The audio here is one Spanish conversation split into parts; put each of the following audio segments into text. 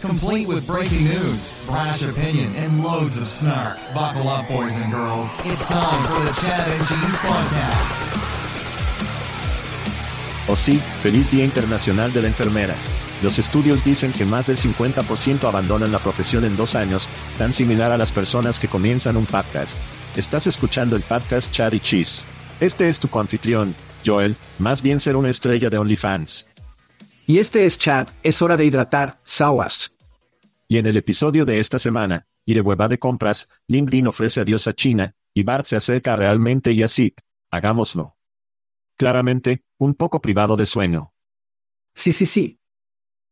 Complete with breaking news, brash opinion, and loads of snark. Buckle up, boys and girls. It's time for the Chad and Cheese Podcast. Oh sí, feliz Día Internacional de la Enfermera. Los estudios dicen que más del 50% abandonan la profesión en dos años, tan similar a las personas que comienzan un podcast. Estás escuchando el podcast Chad y Cheese. Este es tu confitrión, Joel, más bien ser una estrella de OnlyFans. Y este es Chad, es hora de hidratar, Sawas. Y en el episodio de esta semana, y de hueva de compras, LinkedIn ofrece adiós a China, y Bart se acerca realmente y así, hagámoslo. Claramente, un poco privado de sueño. Sí, sí, sí,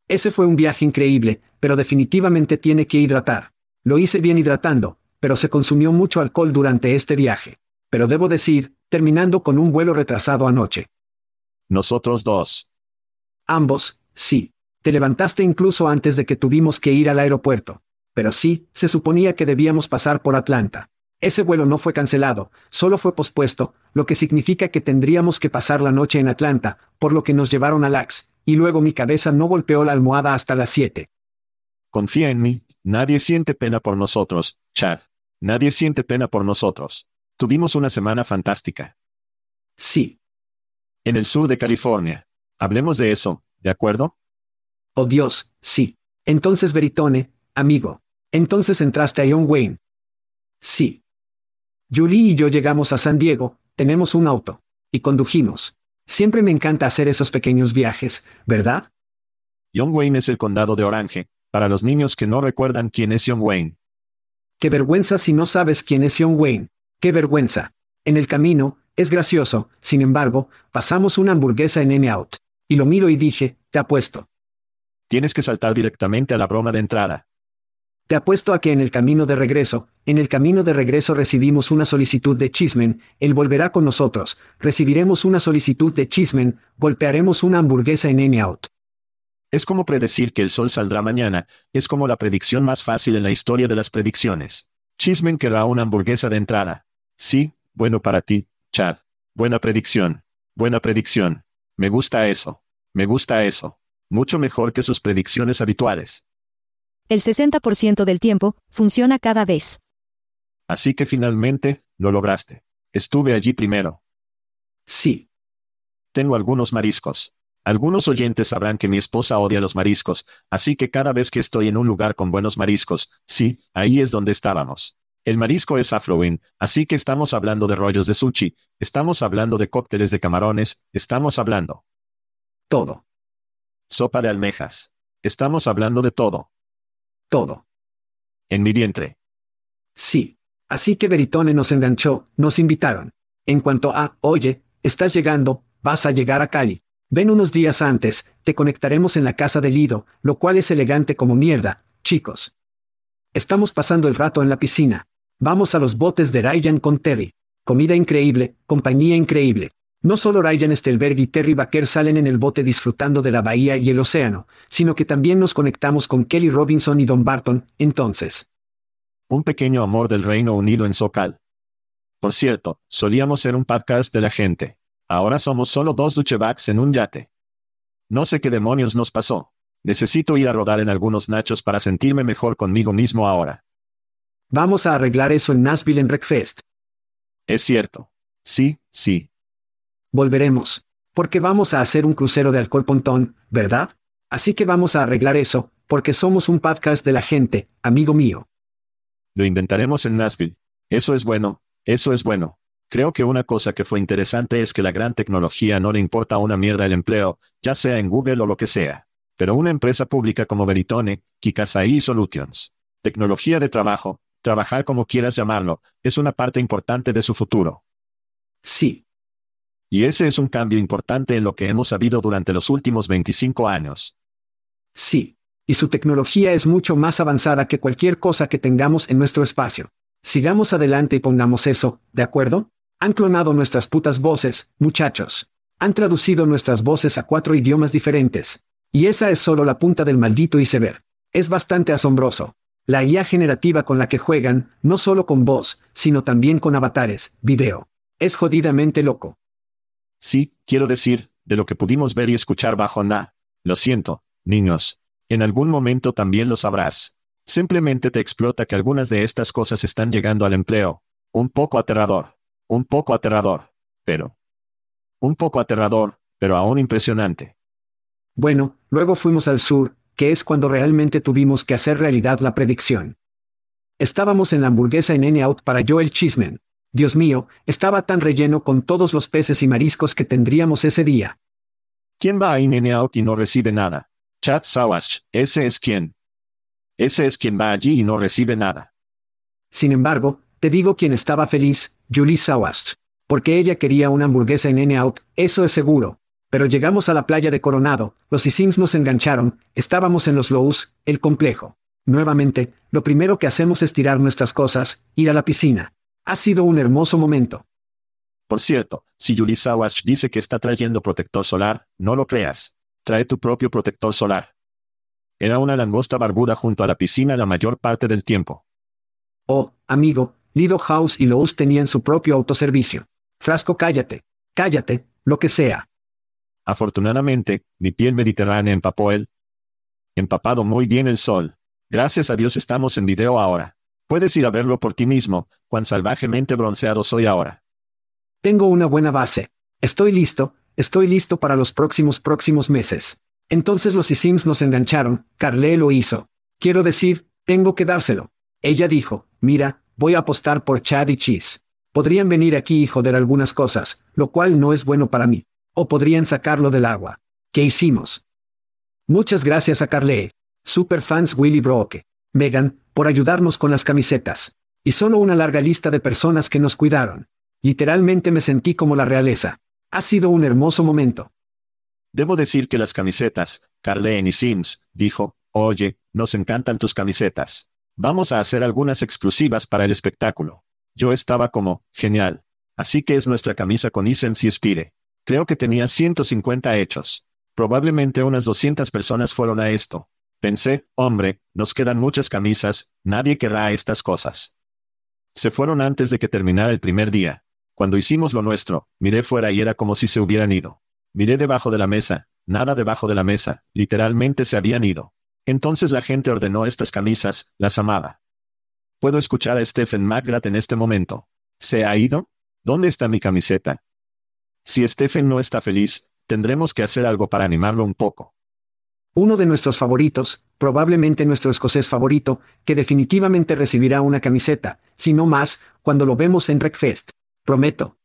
ese fue un viaje increíble, pero definitivamente tiene que hidratar. Lo hice bien hidratando, pero se consumió mucho alcohol durante este viaje. Pero debo decir, terminando con un vuelo retrasado anoche. Nosotros dos. Ambos, sí. Te levantaste incluso antes de que tuvimos que ir al aeropuerto. Pero sí, se suponía que debíamos pasar por Atlanta. Ese vuelo no fue cancelado, solo fue pospuesto, lo que significa que tendríamos que pasar la noche en Atlanta, por lo que nos llevaron a Lax, y luego mi cabeza no golpeó la almohada hasta las siete. Confía en mí, nadie siente pena por nosotros, Chad. Nadie siente pena por nosotros. Tuvimos una semana fantástica. Sí. En el sur de California. Hablemos de eso, ¿de acuerdo? Oh Dios, sí. Entonces Veritone, amigo. Entonces entraste a John Wayne. Sí. Julie y yo llegamos a San Diego, tenemos un auto. Y condujimos. Siempre me encanta hacer esos pequeños viajes, ¿verdad? Young Wayne es el condado de Orange, para los niños que no recuerdan quién es Young Wayne. Qué vergüenza si no sabes quién es Young Wayne. Qué vergüenza. En el camino, es gracioso, sin embargo, pasamos una hamburguesa en N-Out. Y lo miro y dije, te apuesto. Tienes que saltar directamente a la broma de entrada. Te apuesto a que en el camino de regreso, en el camino de regreso recibimos una solicitud de Chismen, él volverá con nosotros, recibiremos una solicitud de Chismen, golpearemos una hamburguesa en N-Out. Es como predecir que el sol saldrá mañana, es como la predicción más fácil en la historia de las predicciones. Chismen querrá una hamburguesa de entrada. Sí, bueno para ti, Chad. Buena predicción. Buena predicción. Me gusta eso. Me gusta eso. Mucho mejor que sus predicciones habituales. El 60% del tiempo, funciona cada vez. Así que finalmente, lo lograste. Estuve allí primero. Sí. Tengo algunos mariscos. Algunos oyentes sabrán que mi esposa odia los mariscos, así que cada vez que estoy en un lugar con buenos mariscos, sí, ahí es donde estábamos. El marisco es aflowin, así que estamos hablando de rollos de sushi, estamos hablando de cócteles de camarones, estamos hablando. Todo. Sopa de almejas. Estamos hablando de todo todo. En mi vientre. Sí. Así que Veritone nos enganchó, nos invitaron. En cuanto a, oye, estás llegando, vas a llegar a Cali. Ven unos días antes, te conectaremos en la casa de Lido, lo cual es elegante como mierda, chicos. Estamos pasando el rato en la piscina. Vamos a los botes de Ryan con Terry. Comida increíble, compañía increíble. No solo Ryan Stelberg y Terry Baker salen en el bote disfrutando de la bahía y el océano, sino que también nos conectamos con Kelly Robinson y Don Barton, entonces. Un pequeño amor del Reino Unido en Socal. Por cierto, solíamos ser un podcast de la gente. Ahora somos solo dos duchebacks en un yate. No sé qué demonios nos pasó. Necesito ir a rodar en algunos nachos para sentirme mejor conmigo mismo ahora. Vamos a arreglar eso en Nashville en Wreckfest. Es cierto. Sí, sí. Volveremos. Porque vamos a hacer un crucero de alcohol pontón, ¿verdad? Así que vamos a arreglar eso, porque somos un podcast de la gente, amigo mío. Lo inventaremos en Nashville. Eso es bueno, eso es bueno. Creo que una cosa que fue interesante es que la gran tecnología no le importa una mierda el empleo, ya sea en Google o lo que sea. Pero una empresa pública como Veritone, Kikasai Solutions, tecnología de trabajo, trabajar como quieras llamarlo, es una parte importante de su futuro. Sí. Y ese es un cambio importante en lo que hemos sabido durante los últimos 25 años. Sí. Y su tecnología es mucho más avanzada que cualquier cosa que tengamos en nuestro espacio. Sigamos adelante y pongamos eso, ¿de acuerdo? Han clonado nuestras putas voces, muchachos. Han traducido nuestras voces a cuatro idiomas diferentes. Y esa es solo la punta del maldito iceberg. Es bastante asombroso. La IA generativa con la que juegan, no solo con voz, sino también con avatares, video. Es jodidamente loco. Sí, quiero decir, de lo que pudimos ver y escuchar bajo Na. Lo siento, niños. En algún momento también lo sabrás. Simplemente te explota que algunas de estas cosas están llegando al empleo. Un poco aterrador. Un poco aterrador. Pero. Un poco aterrador, pero aún impresionante. Bueno, luego fuimos al sur, que es cuando realmente tuvimos que hacer realidad la predicción. Estábamos en la hamburguesa en N-Out para Joel Chismen. Dios mío, estaba tan relleno con todos los peces y mariscos que tendríamos ese día. ¿Quién va a In-N-Out y no recibe nada? Chad Sawash, ese es quien. Ese es quien va allí y no recibe nada. Sin embargo, te digo quien estaba feliz, Julie Sawash. Porque ella quería una hamburguesa en N-Out, eso es seguro. Pero llegamos a la playa de Coronado, los Isims nos engancharon, estábamos en los Lowe's, el complejo. Nuevamente, lo primero que hacemos es tirar nuestras cosas, ir a la piscina. Ha sido un hermoso momento. Por cierto, si Yuli Sawash dice que está trayendo protector solar, no lo creas. Trae tu propio protector solar. Era una langosta barbuda junto a la piscina la mayor parte del tiempo. Oh, amigo, Lido House y Lowe's tenían su propio autoservicio. Frasco, cállate. Cállate, lo que sea. Afortunadamente, mi piel mediterránea empapó él. Empapado muy bien el sol. Gracias a Dios estamos en video ahora. Puedes ir a verlo por ti mismo, cuán salvajemente bronceado soy ahora. Tengo una buena base. Estoy listo, estoy listo para los próximos próximos meses. Entonces los Isims nos engancharon, Carle lo hizo. Quiero decir, tengo que dárselo. Ella dijo, mira, voy a apostar por Chad y Cheese. Podrían venir aquí y joder algunas cosas, lo cual no es bueno para mí. O podrían sacarlo del agua. ¿Qué hicimos? Muchas gracias a Carlee. Superfans Willy Broke. Megan, por ayudarnos con las camisetas. Y solo una larga lista de personas que nos cuidaron. Literalmente me sentí como la realeza. Ha sido un hermoso momento. Debo decir que las camisetas, Carleen y Sims, dijo, oye, nos encantan tus camisetas. Vamos a hacer algunas exclusivas para el espectáculo. Yo estaba como, genial. Así que es nuestra camisa con Sims y Spire. Creo que tenía 150 hechos. Probablemente unas 200 personas fueron a esto. Pensé, hombre, nos quedan muchas camisas, nadie querrá estas cosas. Se fueron antes de que terminara el primer día. Cuando hicimos lo nuestro, miré fuera y era como si se hubieran ido. Miré debajo de la mesa, nada debajo de la mesa, literalmente se habían ido. Entonces la gente ordenó estas camisas, las amaba. Puedo escuchar a Stephen McGrath en este momento. ¿Se ha ido? ¿Dónde está mi camiseta? Si Stephen no está feliz, tendremos que hacer algo para animarlo un poco. Uno de nuestros favoritos, probablemente nuestro escocés favorito, que definitivamente recibirá una camiseta, si no más, cuando lo vemos en Wreckfest. Prometo.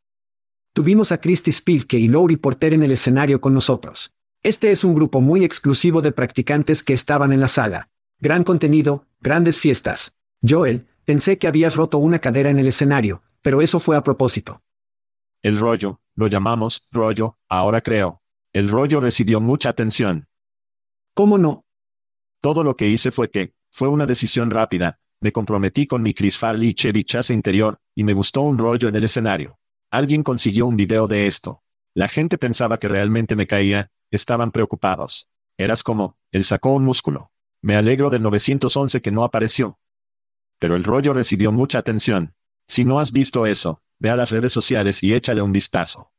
Tuvimos a Christy Spilke y Lowry Porter en el escenario con nosotros. Este es un grupo muy exclusivo de practicantes que estaban en la sala. Gran contenido, grandes fiestas. Joel, pensé que habías roto una cadera en el escenario, pero eso fue a propósito. El rollo, lo llamamos rollo, ahora creo. El rollo recibió mucha atención. ¿Cómo no? Todo lo que hice fue que, fue una decisión rápida, me comprometí con mi Chris Farley y Chevy Chase interior, y me gustó un rollo en el escenario. Alguien consiguió un video de esto. La gente pensaba que realmente me caía, estaban preocupados. Eras como, él sacó un músculo. Me alegro del 911 que no apareció. Pero el rollo recibió mucha atención. Si no has visto eso, ve a las redes sociales y échale un vistazo.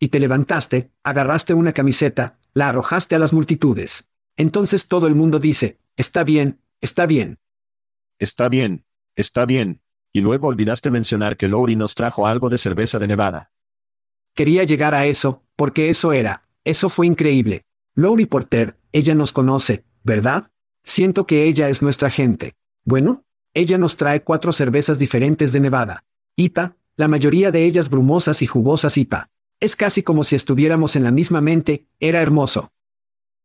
Y te levantaste, agarraste una camiseta, la arrojaste a las multitudes. Entonces todo el mundo dice, está bien, está bien. Está bien, está bien. Y luego olvidaste mencionar que Lowry nos trajo algo de cerveza de Nevada. Quería llegar a eso, porque eso era, eso fue increíble. Lowry Porter, ella nos conoce, ¿verdad? Siento que ella es nuestra gente. Bueno, ella nos trae cuatro cervezas diferentes de Nevada. IPA, la mayoría de ellas brumosas y jugosas IPA. Es casi como si estuviéramos en la misma mente, era hermoso.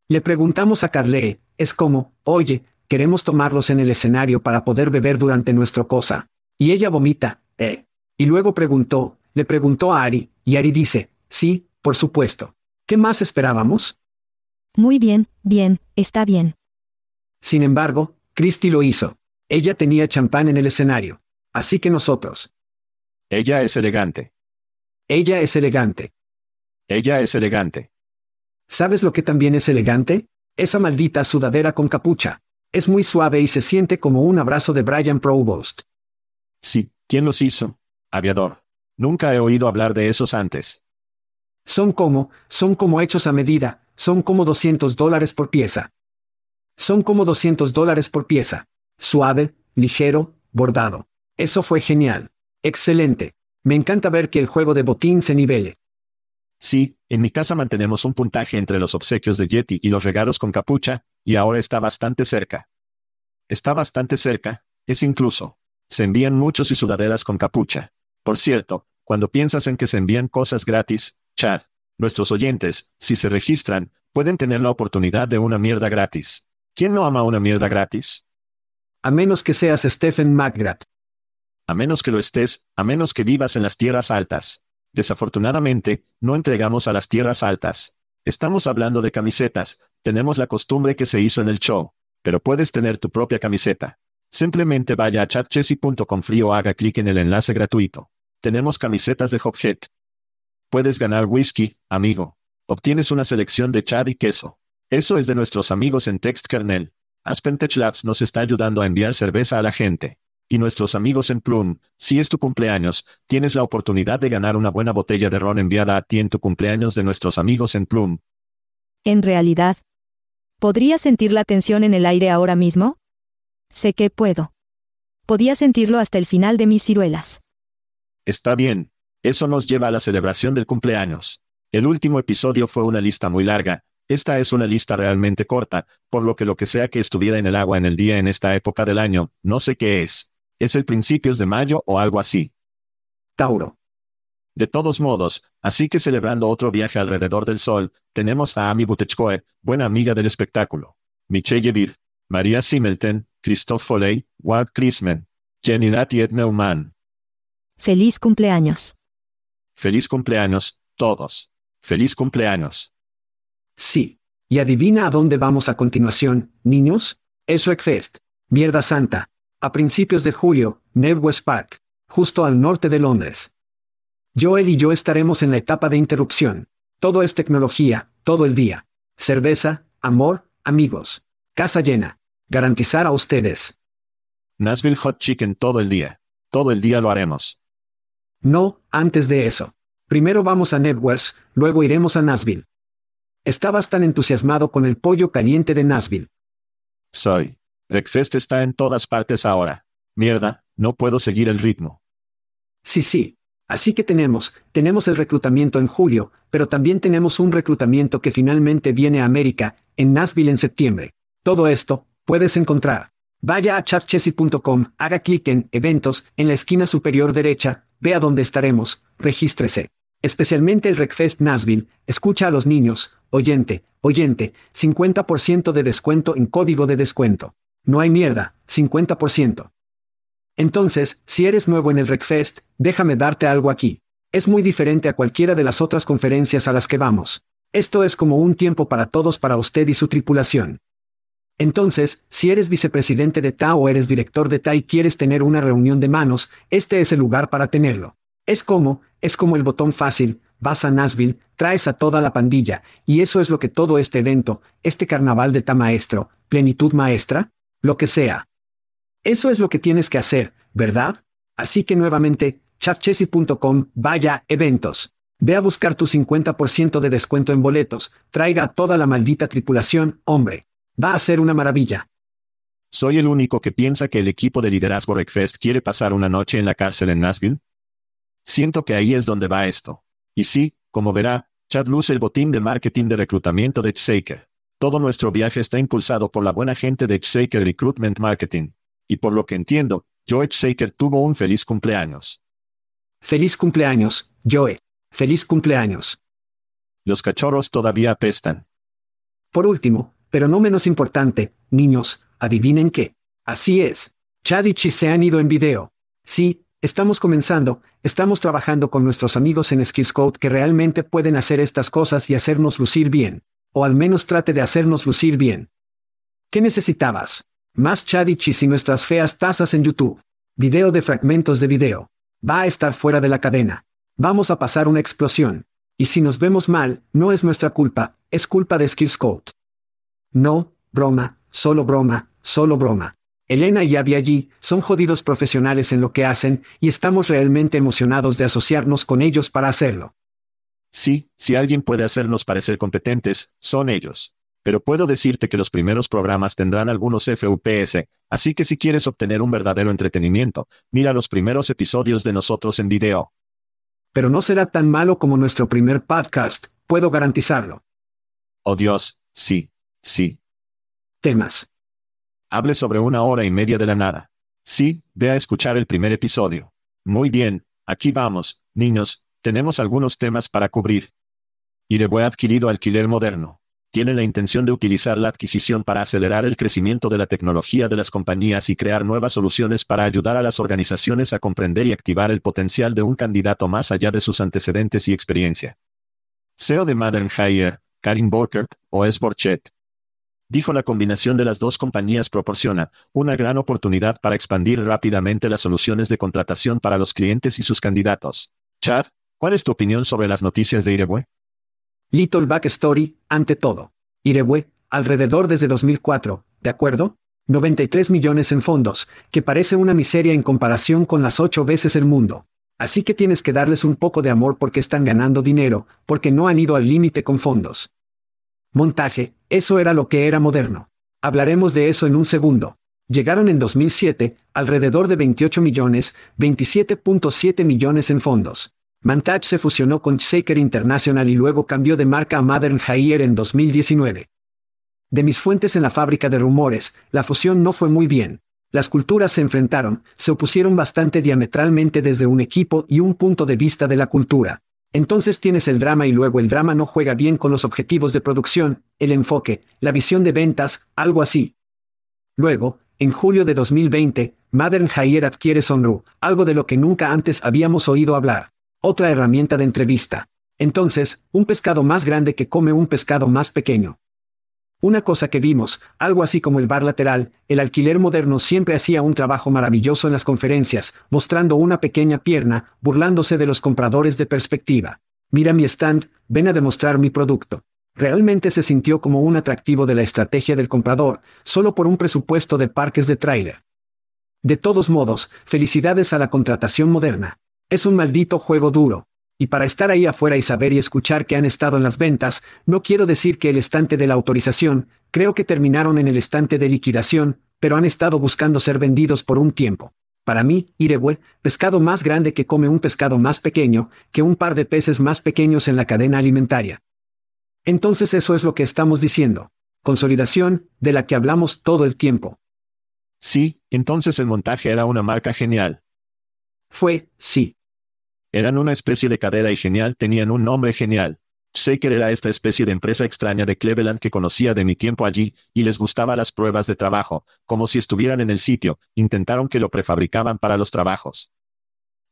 Le preguntamos a Carlee, es como, oye, queremos tomarlos en el escenario para poder beber durante nuestro cosa. Y ella vomita, eh. Y luego preguntó, le preguntó a Ari, y Ari dice, sí, por supuesto. ¿Qué más esperábamos? Muy bien, bien, está bien. Sin embargo, Christy lo hizo. Ella tenía champán en el escenario. Así que nosotros. Ella es elegante. Ella es elegante. Ella es elegante. ¿Sabes lo que también es elegante? Esa maldita sudadera con capucha. Es muy suave y se siente como un abrazo de Brian Provost. Sí, ¿quién los hizo? Aviador. Nunca he oído hablar de esos antes. Son como, son como hechos a medida, son como 200 dólares por pieza. Son como 200 dólares por pieza. Suave, ligero, bordado. Eso fue genial. Excelente. Me encanta ver que el juego de botín se nivele. Sí, en mi casa mantenemos un puntaje entre los obsequios de Yeti y los regalos con capucha, y ahora está bastante cerca. Está bastante cerca, es incluso. Se envían muchos y sudaderas con capucha. Por cierto, cuando piensas en que se envían cosas gratis, Chad, nuestros oyentes, si se registran, pueden tener la oportunidad de una mierda gratis. ¿Quién no ama una mierda gratis? A menos que seas Stephen McGrath. A menos que lo estés, a menos que vivas en las tierras altas. Desafortunadamente, no entregamos a las tierras altas. Estamos hablando de camisetas, tenemos la costumbre que se hizo en el show, pero puedes tener tu propia camiseta. Simplemente vaya a chatchessy.com frío o haga clic en el enlace gratuito. Tenemos camisetas de Hophead. Puedes ganar whisky, amigo. Obtienes una selección de chad y queso. Eso es de nuestros amigos en Text Kernel. Aspen Tech Labs nos está ayudando a enviar cerveza a la gente. Y nuestros amigos en Plum, si es tu cumpleaños, tienes la oportunidad de ganar una buena botella de ron enviada a ti en tu cumpleaños de nuestros amigos en Plum. En realidad, ¿podría sentir la tensión en el aire ahora mismo? Sé que puedo. Podía sentirlo hasta el final de mis ciruelas. Está bien. Eso nos lleva a la celebración del cumpleaños. El último episodio fue una lista muy larga, esta es una lista realmente corta, por lo que lo que sea que estuviera en el agua en el día en esta época del año, no sé qué es. Es el principios de mayo o algo así. Tauro. De todos modos, así que celebrando otro viaje alrededor del sol, tenemos a Amy Butechkoe, buena amiga del espectáculo. Michelle Yevir, María Simelten, Christoph Foley, Walt Krisman, Jenny Nat y Ed Neumann. Feliz cumpleaños. Feliz cumpleaños, todos. Feliz cumpleaños. Sí. ¿Y adivina a dónde vamos a continuación, niños? Es Wreckfest. Mierda Santa. A principios de julio, West Park. Justo al norte de Londres. Joel y yo estaremos en la etapa de interrupción. Todo es tecnología, todo el día. Cerveza, amor, amigos. Casa llena. Garantizar a ustedes. Nashville Hot Chicken todo el día. Todo el día lo haremos. No, antes de eso. Primero vamos a Networks, luego iremos a Nashville. Estabas tan entusiasmado con el pollo caliente de Nashville. Soy. Breakfast está en todas partes ahora. Mierda, no puedo seguir el ritmo. Sí, sí. Así que tenemos, tenemos el reclutamiento en julio, pero también tenemos un reclutamiento que finalmente viene a América, en Nashville en septiembre. Todo esto, puedes encontrar. Vaya a chatchessy.com, haga clic en Eventos, en la esquina superior derecha, vea dónde estaremos, regístrese. Especialmente el Recfest Nashville, escucha a los niños, oyente, oyente, 50% de descuento en código de descuento. No hay mierda, 50%. Entonces, si eres nuevo en el Recfest, déjame darte algo aquí. Es muy diferente a cualquiera de las otras conferencias a las que vamos. Esto es como un tiempo para todos para usted y su tripulación. Entonces, si eres vicepresidente de TA o eres director de TA y quieres tener una reunión de manos, este es el lugar para tenerlo. Es como, es como el botón fácil, vas a Nashville, traes a toda la pandilla, y eso es lo que todo este evento, este carnaval de TA maestro, plenitud maestra, lo que sea. Eso es lo que tienes que hacer, ¿verdad? Así que nuevamente, chatchessy.com, vaya, eventos. Ve a buscar tu 50% de descuento en boletos, traiga a toda la maldita tripulación, hombre. Va a ser una maravilla. ¿Soy el único que piensa que el equipo de liderazgo Wreckfest quiere pasar una noche en la cárcel en Nashville? Siento que ahí es donde va esto. Y sí, como verá, Chad luce el botín de marketing de reclutamiento de Shaker. Todo nuestro viaje está impulsado por la buena gente de Shaker Recruitment Marketing. Y por lo que entiendo, Joe Shaker tuvo un feliz cumpleaños. Feliz cumpleaños, Joe. Feliz cumpleaños. Los cachorros todavía apestan. Por último, pero no menos importante, niños, adivinen qué. Así es. Chad y Chi se han ido en video. Sí, estamos comenzando, estamos trabajando con nuestros amigos en Skills Code que realmente pueden hacer estas cosas y hacernos lucir bien. O al menos trate de hacernos lucir bien. ¿Qué necesitabas? Más Chad y nuestras feas tazas en YouTube. Video de fragmentos de video. Va a estar fuera de la cadena. Vamos a pasar una explosión. Y si nos vemos mal, no es nuestra culpa, es culpa de Skills Code. No, broma, solo broma, solo broma. Elena y Abby allí son jodidos profesionales en lo que hacen y estamos realmente emocionados de asociarnos con ellos para hacerlo. Sí, si alguien puede hacernos parecer competentes, son ellos. Pero puedo decirte que los primeros programas tendrán algunos FUPS, así que si quieres obtener un verdadero entretenimiento, mira los primeros episodios de nosotros en video. Pero no será tan malo como nuestro primer podcast, puedo garantizarlo. Oh Dios, sí, sí. Temas. Hable sobre una hora y media de la nada. Sí, ve a escuchar el primer episodio. Muy bien, aquí vamos, niños, tenemos algunos temas para cubrir. Ireway ha adquirido alquiler moderno. Tiene la intención de utilizar la adquisición para acelerar el crecimiento de la tecnología de las compañías y crear nuevas soluciones para ayudar a las organizaciones a comprender y activar el potencial de un candidato más allá de sus antecedentes y experiencia. CEO de Modern Hire, Karin Borkert, o S. Borchet, dijo la combinación de las dos compañías proporciona una gran oportunidad para expandir rápidamente las soluciones de contratación para los clientes y sus candidatos. Chad, ¿cuál es tu opinión sobre las noticias de Irewe? Little Backstory, ante todo. Irewe, alrededor desde 2004, ¿de acuerdo? 93 millones en fondos, que parece una miseria en comparación con las ocho veces el mundo. Así que tienes que darles un poco de amor porque están ganando dinero, porque no han ido al límite con fondos. Montaje, eso era lo que era moderno. Hablaremos de eso en un segundo. Llegaron en 2007, alrededor de 28 millones, 27.7 millones en fondos. Montage se fusionó con Shaker International y luego cambió de marca a Modern Hire en 2019. De mis fuentes en la fábrica de rumores, la fusión no fue muy bien. Las culturas se enfrentaron, se opusieron bastante diametralmente desde un equipo y un punto de vista de la cultura. Entonces tienes el drama y luego el drama no juega bien con los objetivos de producción, el enfoque, la visión de ventas, algo así. Luego, en julio de 2020, Modern Hire adquiere Sonru, algo de lo que nunca antes habíamos oído hablar. Otra herramienta de entrevista. Entonces, un pescado más grande que come un pescado más pequeño. Una cosa que vimos, algo así como el bar lateral, el alquiler moderno siempre hacía un trabajo maravilloso en las conferencias, mostrando una pequeña pierna, burlándose de los compradores de perspectiva. Mira mi stand, ven a demostrar mi producto. Realmente se sintió como un atractivo de la estrategia del comprador, solo por un presupuesto de parques de tráiler. De todos modos, felicidades a la contratación moderna. Es un maldito juego duro. Y para estar ahí afuera y saber y escuchar que han estado en las ventas, no quiero decir que el estante de la autorización, creo que terminaron en el estante de liquidación, pero han estado buscando ser vendidos por un tiempo. Para mí, Irewe, pescado más grande que come un pescado más pequeño, que un par de peces más pequeños en la cadena alimentaria. Entonces eso es lo que estamos diciendo. Consolidación, de la que hablamos todo el tiempo. Sí, entonces el montaje era una marca genial. Fue, sí. Eran una especie de cadera y genial tenían un nombre genial. Shaker era esta especie de empresa extraña de Cleveland que conocía de mi tiempo allí, y les gustaba las pruebas de trabajo, como si estuvieran en el sitio, intentaron que lo prefabricaban para los trabajos.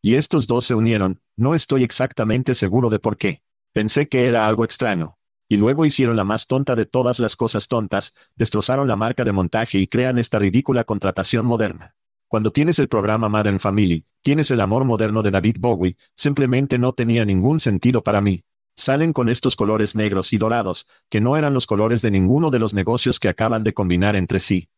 Y estos dos se unieron, no estoy exactamente seguro de por qué. Pensé que era algo extraño. Y luego hicieron la más tonta de todas las cosas tontas, destrozaron la marca de montaje y crean esta ridícula contratación moderna. Cuando tienes el programa Modern Family, tienes el amor moderno de David Bowie, simplemente no tenía ningún sentido para mí. Salen con estos colores negros y dorados, que no eran los colores de ninguno de los negocios que acaban de combinar entre sí.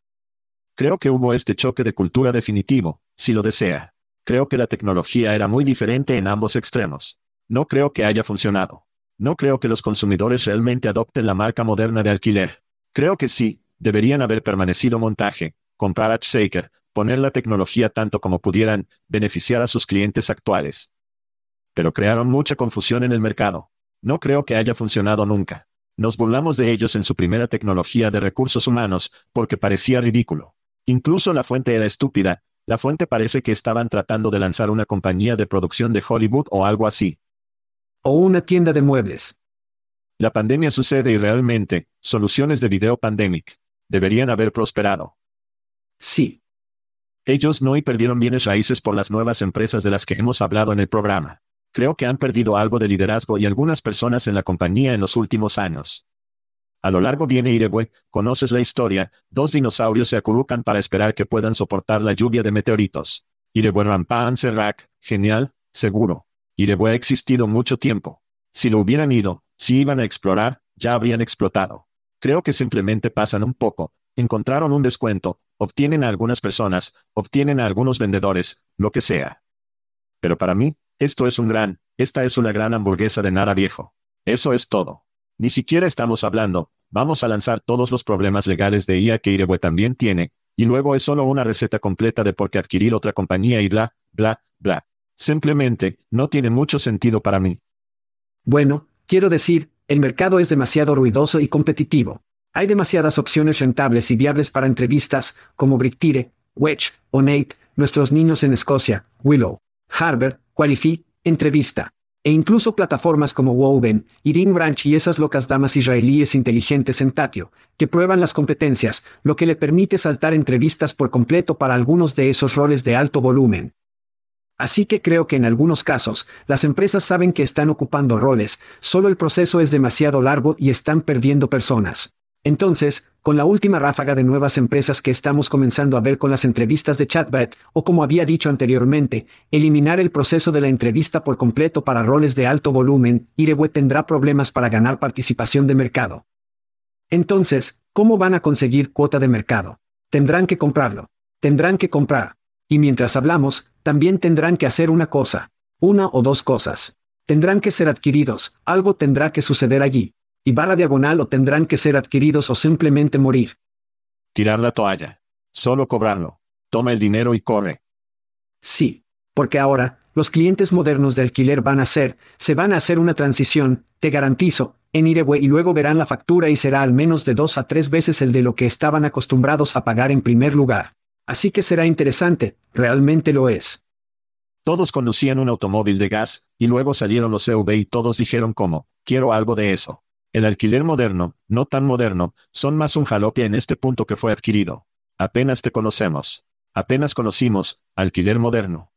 Creo que hubo este choque de cultura definitivo, si lo desea. Creo que la tecnología era muy diferente en ambos extremos. No creo que haya funcionado. No creo que los consumidores realmente adopten la marca moderna de alquiler. Creo que sí, deberían haber permanecido montaje, comprar a Shaker, poner la tecnología tanto como pudieran, beneficiar a sus clientes actuales. Pero crearon mucha confusión en el mercado. No creo que haya funcionado nunca. Nos burlamos de ellos en su primera tecnología de recursos humanos, porque parecía ridículo. Incluso la fuente era estúpida, la fuente parece que estaban tratando de lanzar una compañía de producción de Hollywood o algo así. O una tienda de muebles. La pandemia sucede y realmente, soluciones de video pandemic. Deberían haber prosperado. Sí. Ellos no y perdieron bienes raíces por las nuevas empresas de las que hemos hablado en el programa. Creo que han perdido algo de liderazgo y algunas personas en la compañía en los últimos años. A lo largo viene Irewe, conoces la historia, dos dinosaurios se acurrucan para esperar que puedan soportar la lluvia de meteoritos. Irewe Rampan Serrak, genial, seguro. Irewe ha existido mucho tiempo. Si lo hubieran ido, si iban a explorar, ya habrían explotado. Creo que simplemente pasan un poco, encontraron un descuento, obtienen a algunas personas, obtienen a algunos vendedores, lo que sea. Pero para mí, esto es un gran, esta es una gran hamburguesa de nada viejo. Eso es todo. Ni siquiera estamos hablando, vamos a lanzar todos los problemas legales de IA que Irewe también tiene, y luego es solo una receta completa de por qué adquirir otra compañía y bla, bla, bla. Simplemente, no tiene mucho sentido para mí. Bueno, quiero decir, el mercado es demasiado ruidoso y competitivo. Hay demasiadas opciones rentables y viables para entrevistas, como Brictire, Wedge o Nate, nuestros niños en Escocia, Willow, Harvard, Qualify, Entrevista. E incluso plataformas como Woven, Irin Branch y esas locas damas israelíes inteligentes en Tatio, que prueban las competencias, lo que le permite saltar entrevistas por completo para algunos de esos roles de alto volumen. Así que creo que en algunos casos, las empresas saben que están ocupando roles, solo el proceso es demasiado largo y están perdiendo personas. Entonces, con la última ráfaga de nuevas empresas que estamos comenzando a ver con las entrevistas de chatbot, o como había dicho anteriormente, eliminar el proceso de la entrevista por completo para roles de alto volumen, Irewe tendrá problemas para ganar participación de mercado. Entonces, ¿cómo van a conseguir cuota de mercado? Tendrán que comprarlo. Tendrán que comprar. Y mientras hablamos, también tendrán que hacer una cosa. Una o dos cosas. Tendrán que ser adquiridos, algo tendrá que suceder allí y barra diagonal o tendrán que ser adquiridos o simplemente morir. Tirar la toalla. Solo cobrarlo. Toma el dinero y corre. Sí, porque ahora, los clientes modernos de alquiler van a ser, se van a hacer una transición, te garantizo, en Irewe y luego verán la factura y será al menos de dos a tres veces el de lo que estaban acostumbrados a pagar en primer lugar. Así que será interesante, realmente lo es. Todos conducían un automóvil de gas, y luego salieron los EV y todos dijeron como, quiero algo de eso. El alquiler moderno, no tan moderno, son más un jalopia en este punto que fue adquirido. Apenas te conocemos. Apenas conocimos, alquiler moderno.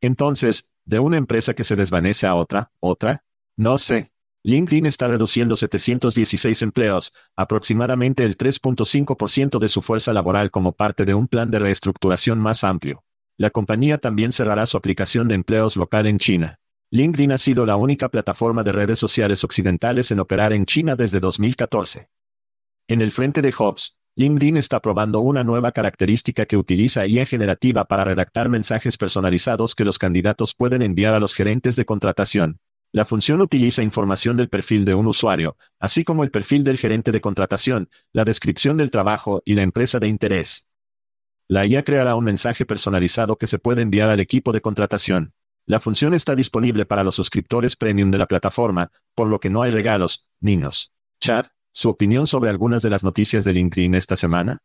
Entonces, ¿de una empresa que se desvanece a otra, otra? No sé. LinkedIn está reduciendo 716 empleos, aproximadamente el 3.5% de su fuerza laboral como parte de un plan de reestructuración más amplio. La compañía también cerrará su aplicación de empleos local en China. LinkedIn ha sido la única plataforma de redes sociales occidentales en operar en China desde 2014. En el frente de Hobbs, LinkedIn está probando una nueva característica que utiliza IA generativa para redactar mensajes personalizados que los candidatos pueden enviar a los gerentes de contratación. La función utiliza información del perfil de un usuario, así como el perfil del gerente de contratación, la descripción del trabajo y la empresa de interés. La IA creará un mensaje personalizado que se puede enviar al equipo de contratación. La función está disponible para los suscriptores premium de la plataforma, por lo que no hay regalos, niños. Chad, ¿su opinión sobre algunas de las noticias de LinkedIn esta semana?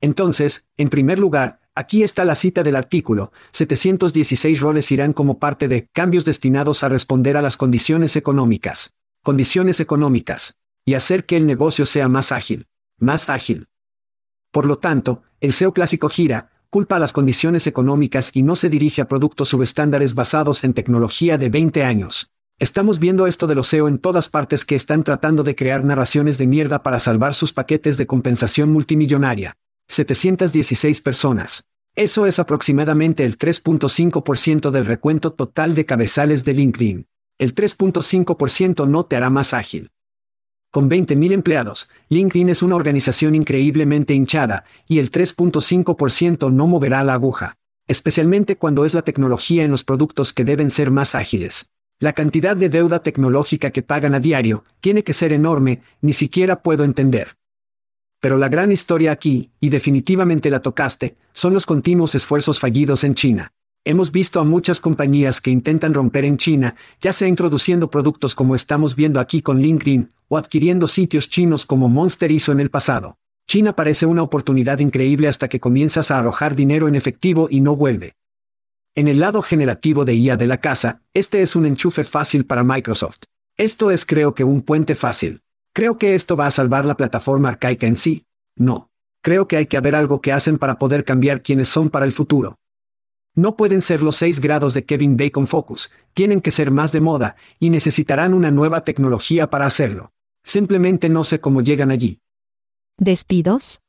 Entonces, en primer lugar, aquí está la cita del artículo. 716 roles irán como parte de cambios destinados a responder a las condiciones económicas. Condiciones económicas. Y hacer que el negocio sea más ágil. Más ágil. Por lo tanto, el SEO clásico gira, culpa a las condiciones económicas y no se dirige a productos subestándares basados en tecnología de 20 años. Estamos viendo esto del SEO en todas partes que están tratando de crear narraciones de mierda para salvar sus paquetes de compensación multimillonaria. 716 personas. Eso es aproximadamente el 3.5% del recuento total de cabezales de LinkedIn. El 3.5% no te hará más ágil. Con 20.000 empleados, LinkedIn es una organización increíblemente hinchada, y el 3.5% no moverá la aguja, especialmente cuando es la tecnología en los productos que deben ser más ágiles. La cantidad de deuda tecnológica que pagan a diario tiene que ser enorme, ni siquiera puedo entender. Pero la gran historia aquí, y definitivamente la tocaste, son los continuos esfuerzos fallidos en China. Hemos visto a muchas compañías que intentan romper en China, ya sea introduciendo productos como estamos viendo aquí con LinkedIn, o adquiriendo sitios chinos como Monster hizo en el pasado. China parece una oportunidad increíble hasta que comienzas a arrojar dinero en efectivo y no vuelve. En el lado generativo de IA de la casa, este es un enchufe fácil para Microsoft. Esto es creo que un puente fácil. ¿Creo que esto va a salvar la plataforma arcaica en sí? No. Creo que hay que haber algo que hacen para poder cambiar quiénes son para el futuro. No pueden ser los 6 grados de Kevin Bacon Focus, tienen que ser más de moda, y necesitarán una nueva tecnología para hacerlo. Simplemente no sé cómo llegan allí. ¿Despidos?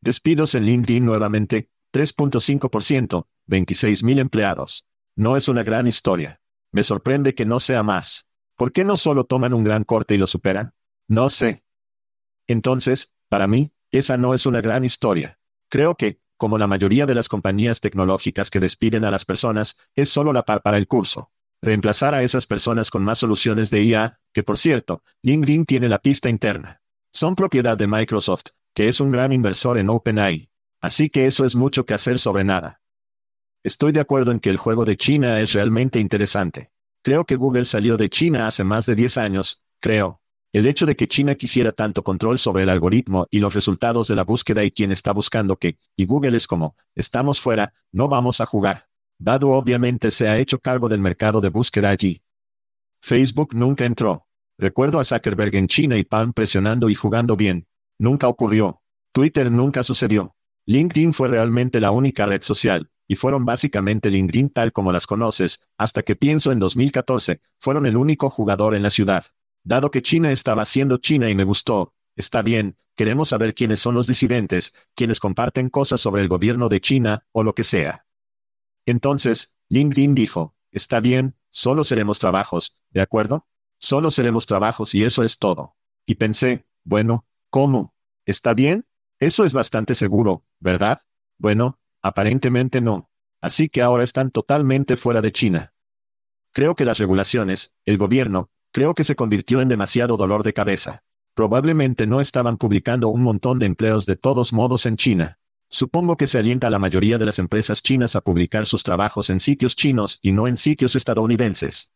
Despidos en LinkedIn nuevamente, 3.5%, 26.000 empleados. No es una gran historia. Me sorprende que no sea más. ¿Por qué no solo toman un gran corte y lo superan? No sé. Entonces, para mí, esa no es una gran historia. Creo que, como la mayoría de las compañías tecnológicas que despiden a las personas, es solo la par para el curso. Reemplazar a esas personas con más soluciones de IA, que por cierto, LinkedIn tiene la pista interna. Son propiedad de Microsoft, que es un gran inversor en OpenAI. Así que eso es mucho que hacer sobre nada. Estoy de acuerdo en que el juego de China es realmente interesante. Creo que Google salió de China hace más de 10 años, creo. El hecho de que China quisiera tanto control sobre el algoritmo y los resultados de la búsqueda y quien está buscando qué, y Google es como, estamos fuera, no vamos a jugar. Dado obviamente se ha hecho cargo del mercado de búsqueda allí. Facebook nunca entró. Recuerdo a Zuckerberg en China y Palm presionando y jugando bien. Nunca ocurrió. Twitter nunca sucedió. LinkedIn fue realmente la única red social, y fueron básicamente LinkedIn tal como las conoces, hasta que pienso en 2014, fueron el único jugador en la ciudad. Dado que China estaba siendo China y me gustó, está bien, queremos saber quiénes son los disidentes, quienes comparten cosas sobre el gobierno de China, o lo que sea. Entonces, LinkedIn dijo, está bien, solo seremos trabajos, ¿de acuerdo? Solo seremos trabajos y eso es todo. Y pensé, bueno, ¿cómo? ¿Está bien? Eso es bastante seguro, ¿verdad? Bueno, aparentemente no. Así que ahora están totalmente fuera de China. Creo que las regulaciones, el gobierno, Creo que se convirtió en demasiado dolor de cabeza. Probablemente no estaban publicando un montón de empleos de todos modos en China. Supongo que se alienta a la mayoría de las empresas chinas a publicar sus trabajos en sitios chinos y no en sitios estadounidenses.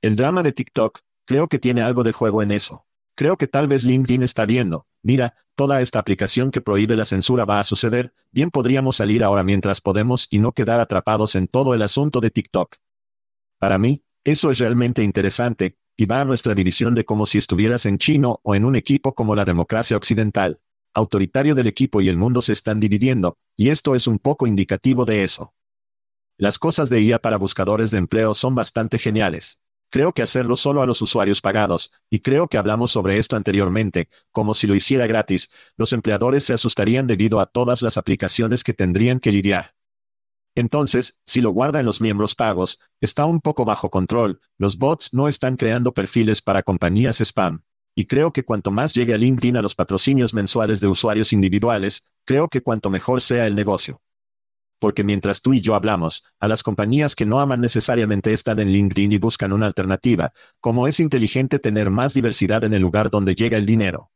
El drama de TikTok, creo que tiene algo de juego en eso. Creo que tal vez LinkedIn está viendo, mira, toda esta aplicación que prohíbe la censura va a suceder, bien podríamos salir ahora mientras podemos y no quedar atrapados en todo el asunto de TikTok. Para mí, eso es realmente interesante, y va a nuestra división de como si estuvieras en chino o en un equipo como la democracia occidental. Autoritario del equipo y el mundo se están dividiendo, y esto es un poco indicativo de eso. Las cosas de IA para buscadores de empleo son bastante geniales. Creo que hacerlo solo a los usuarios pagados, y creo que hablamos sobre esto anteriormente, como si lo hiciera gratis, los empleadores se asustarían debido a todas las aplicaciones que tendrían que lidiar. Entonces, si lo guarda en los miembros pagos, está un poco bajo control, los bots no están creando perfiles para compañías spam. Y creo que cuanto más llegue a LinkedIn a los patrocinios mensuales de usuarios individuales, creo que cuanto mejor sea el negocio. Porque mientras tú y yo hablamos, a las compañías que no aman necesariamente estar en LinkedIn y buscan una alternativa, como es inteligente tener más diversidad en el lugar donde llega el dinero.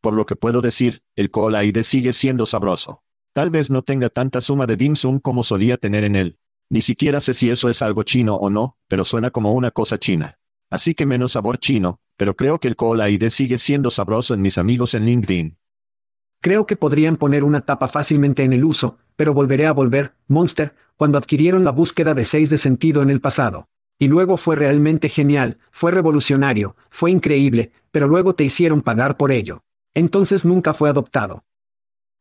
Por lo que puedo decir, el cola ID sigue siendo sabroso. Tal vez no tenga tanta suma de dim sum como solía tener en él. Ni siquiera sé si eso es algo chino o no, pero suena como una cosa china. Así que menos sabor chino, pero creo que el cola ID sigue siendo sabroso en mis amigos en LinkedIn. Creo que podrían poner una tapa fácilmente en el uso, pero volveré a volver, Monster, cuando adquirieron la búsqueda de 6 de sentido en el pasado. Y luego fue realmente genial, fue revolucionario, fue increíble, pero luego te hicieron pagar por ello. Entonces nunca fue adoptado.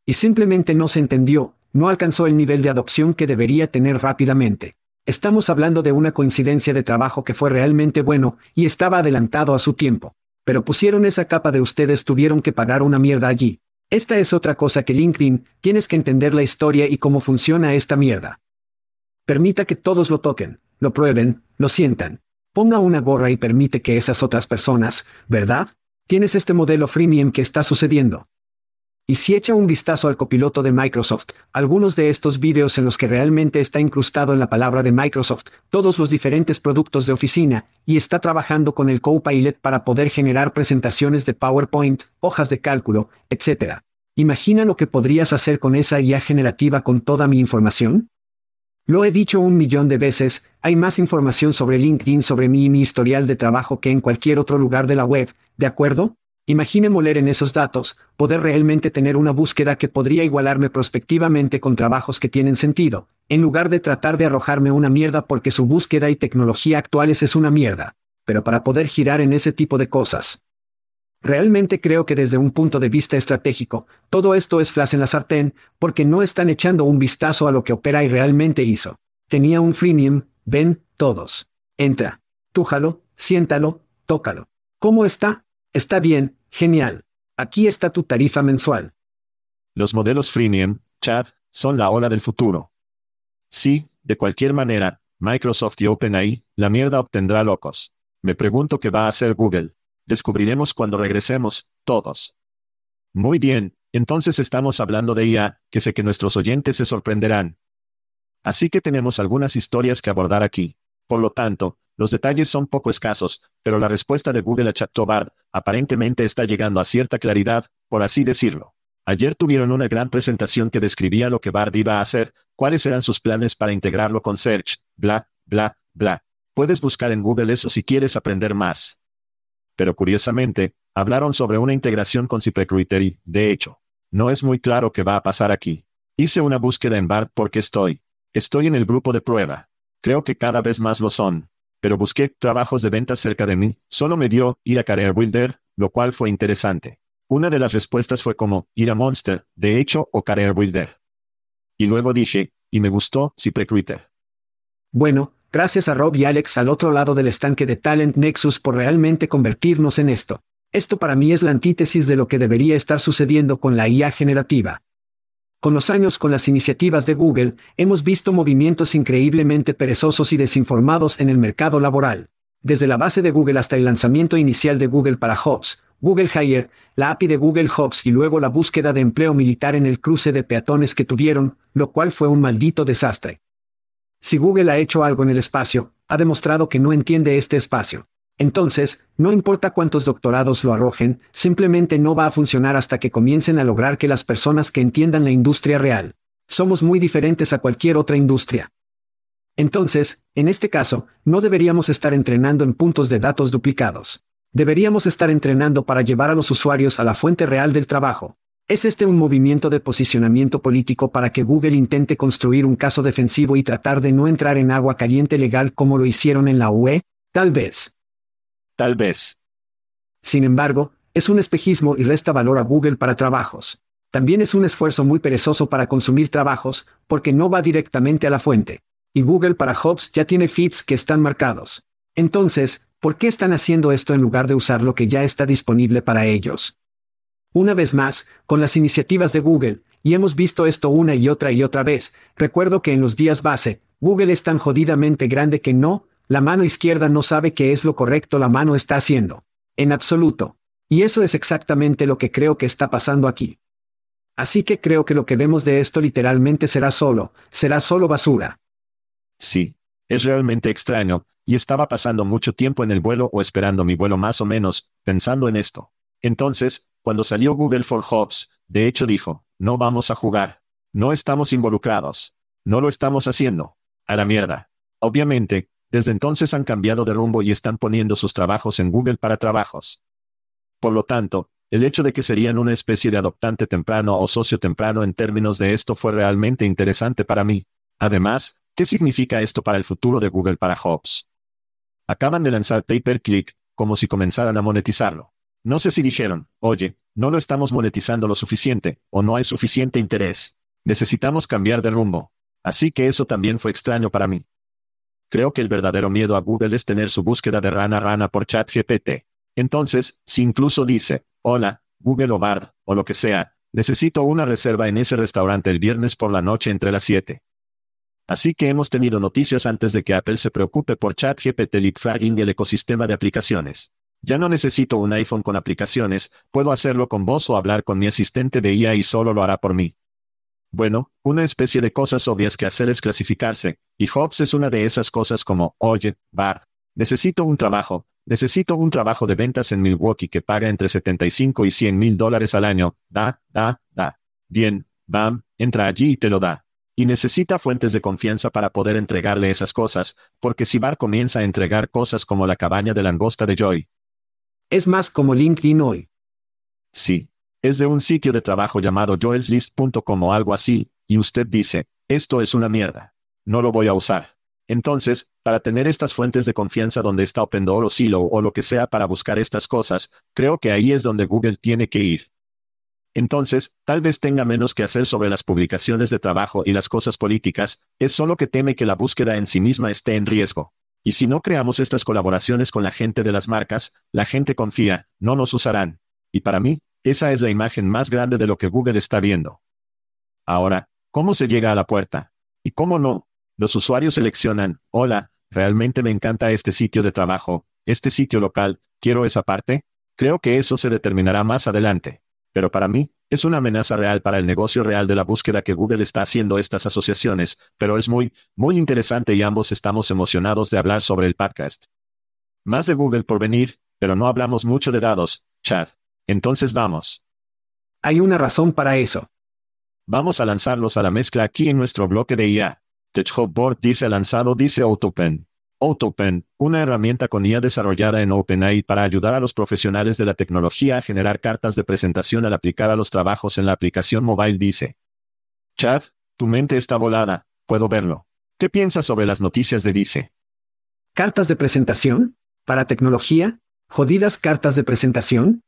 Y simplemente no se entendió, no alcanzó el nivel de adopción que debería tener rápidamente. Estamos hablando de una coincidencia de trabajo que fue realmente bueno, y estaba adelantado a su tiempo. Pero pusieron esa capa de ustedes tuvieron que pagar una mierda allí. Esta es otra cosa que LinkedIn, tienes que entender la historia y cómo funciona esta mierda. Permita que todos lo toquen, lo prueben, lo sientan. Ponga una gorra y permite que esas otras personas, ¿verdad? Tienes este modelo freemium que está sucediendo. Y si echa un vistazo al copiloto de Microsoft, algunos de estos vídeos en los que realmente está incrustado en la palabra de Microsoft, todos los diferentes productos de oficina, y está trabajando con el Copilot para poder generar presentaciones de PowerPoint, hojas de cálculo, etc. ¿Imagina lo que podrías hacer con esa IA generativa con toda mi información? Lo he dicho un millón de veces, hay más información sobre LinkedIn sobre mí y mi historial de trabajo que en cualquier otro lugar de la web, ¿de acuerdo? Imagine moler en esos datos, poder realmente tener una búsqueda que podría igualarme prospectivamente con trabajos que tienen sentido, en lugar de tratar de arrojarme una mierda porque su búsqueda y tecnología actuales es una mierda. Pero para poder girar en ese tipo de cosas. Realmente creo que desde un punto de vista estratégico, todo esto es flash en la sartén, porque no están echando un vistazo a lo que Opera y realmente hizo. Tenía un freemium, ven, todos. Entra. Tújalo, siéntalo, tócalo. ¿Cómo está? Está bien, Genial. Aquí está tu tarifa mensual. Los modelos freemium, Chad, son la ola del futuro. Sí, de cualquier manera, Microsoft y OpenAI, la mierda obtendrá locos. Me pregunto qué va a hacer Google. Descubriremos cuando regresemos, todos. Muy bien, entonces estamos hablando de IA, que sé que nuestros oyentes se sorprenderán. Así que tenemos algunas historias que abordar aquí. Por lo tanto, los detalles son poco escasos, pero la respuesta de Google a ChatGPT aparentemente está llegando a cierta claridad, por así decirlo. Ayer tuvieron una gran presentación que describía lo que Bard iba a hacer, cuáles eran sus planes para integrarlo con Search, bla, bla, bla. Puedes buscar en Google eso si quieres aprender más. Pero curiosamente, hablaron sobre una integración con ZipRecruiter y, de hecho, no es muy claro qué va a pasar aquí. Hice una búsqueda en Bard porque estoy. Estoy en el grupo de prueba. Creo que cada vez más lo son pero busqué trabajos de ventas cerca de mí, solo me dio ir a Career Builder, lo cual fue interesante. Una de las respuestas fue como, ir a Monster, de hecho, o Career Builder. Y luego dije, y me gustó, ZipRecruiter. Bueno, gracias a Rob y Alex al otro lado del estanque de Talent Nexus por realmente convertirnos en esto. Esto para mí es la antítesis de lo que debería estar sucediendo con la IA generativa. Con los años con las iniciativas de Google, hemos visto movimientos increíblemente perezosos y desinformados en el mercado laboral. Desde la base de Google hasta el lanzamiento inicial de Google para Jobs, Google Hire, la API de Google Jobs y luego la búsqueda de empleo militar en el cruce de peatones que tuvieron, lo cual fue un maldito desastre. Si Google ha hecho algo en el espacio, ha demostrado que no entiende este espacio. Entonces, no importa cuántos doctorados lo arrojen, simplemente no va a funcionar hasta que comiencen a lograr que las personas que entiendan la industria real. Somos muy diferentes a cualquier otra industria. Entonces, en este caso, no deberíamos estar entrenando en puntos de datos duplicados. Deberíamos estar entrenando para llevar a los usuarios a la fuente real del trabajo. ¿Es este un movimiento de posicionamiento político para que Google intente construir un caso defensivo y tratar de no entrar en agua caliente legal como lo hicieron en la UE? Tal vez. Tal vez. Sin embargo, es un espejismo y resta valor a Google para trabajos. También es un esfuerzo muy perezoso para consumir trabajos, porque no va directamente a la fuente. Y Google para Jobs ya tiene feeds que están marcados. Entonces, ¿por qué están haciendo esto en lugar de usar lo que ya está disponible para ellos? Una vez más, con las iniciativas de Google, y hemos visto esto una y otra y otra vez, recuerdo que en los días base, Google es tan jodidamente grande que no, la mano izquierda no sabe qué es lo correcto la mano está haciendo. En absoluto. Y eso es exactamente lo que creo que está pasando aquí. Así que creo que lo que vemos de esto literalmente será solo, será solo basura. Sí. Es realmente extraño, y estaba pasando mucho tiempo en el vuelo o esperando mi vuelo más o menos, pensando en esto. Entonces, cuando salió Google for Jobs, de hecho dijo, no vamos a jugar. No estamos involucrados. No lo estamos haciendo. A la mierda. Obviamente, desde entonces han cambiado de rumbo y están poniendo sus trabajos en Google para trabajos. Por lo tanto, el hecho de que serían una especie de adoptante temprano o socio temprano en términos de esto fue realmente interesante para mí. Además, ¿qué significa esto para el futuro de Google para Jobs? Acaban de lanzar Pay Per Click, como si comenzaran a monetizarlo. No sé si dijeron, oye, no lo estamos monetizando lo suficiente, o no hay suficiente interés. Necesitamos cambiar de rumbo. Así que eso también fue extraño para mí. Creo que el verdadero miedo a Google es tener su búsqueda de rana rana por ChatGPT. Entonces, si incluso dice, hola, Google o Bard, o lo que sea, necesito una reserva en ese restaurante el viernes por la noche entre las 7. Así que hemos tenido noticias antes de que Apple se preocupe por ChatGPT leapfrogging y el ecosistema de aplicaciones. Ya no necesito un iPhone con aplicaciones, puedo hacerlo con voz o hablar con mi asistente de IA y solo lo hará por mí. Bueno, una especie de cosas obvias que hacer es clasificarse, y Hobbes es una de esas cosas como, oye, Bard, necesito un trabajo, necesito un trabajo de ventas en Milwaukee que paga entre 75 y 100 mil dólares al año, da, da, da. Bien, bam, entra allí y te lo da. Y necesita fuentes de confianza para poder entregarle esas cosas, porque si Bard comienza a entregar cosas como la cabaña de langosta de Joy. Es más como LinkedIn hoy. Sí, es de un sitio de trabajo llamado joelslist.com o algo así, y usted dice, esto es una mierda. No lo voy a usar. Entonces, para tener estas fuentes de confianza donde está OpenDoor o Silo o lo que sea para buscar estas cosas, creo que ahí es donde Google tiene que ir. Entonces, tal vez tenga menos que hacer sobre las publicaciones de trabajo y las cosas políticas, es solo que teme que la búsqueda en sí misma esté en riesgo. Y si no creamos estas colaboraciones con la gente de las marcas, la gente confía, no nos usarán. Y para mí, esa es la imagen más grande de lo que Google está viendo. Ahora, ¿cómo se llega a la puerta? ¿Y cómo no? Los usuarios seleccionan, hola, realmente me encanta este sitio de trabajo, este sitio local, quiero esa parte. Creo que eso se determinará más adelante. Pero para mí, es una amenaza real para el negocio real de la búsqueda que Google está haciendo estas asociaciones, pero es muy, muy interesante y ambos estamos emocionados de hablar sobre el podcast. Más de Google por venir, pero no hablamos mucho de dados, Chad. Entonces vamos. Hay una razón para eso. Vamos a lanzarlos a la mezcla aquí en nuestro bloque de IA. Board dice lanzado dice Autopen. Autopen, una herramienta con IA desarrollada en OpenAI para ayudar a los profesionales de la tecnología a generar cartas de presentación al aplicar a los trabajos en la aplicación mobile dice. Chad, tu mente está volada, puedo verlo. ¿Qué piensas sobre las noticias de Dice? ¿Cartas de presentación? ¿Para tecnología? ¿Jodidas cartas de presentación?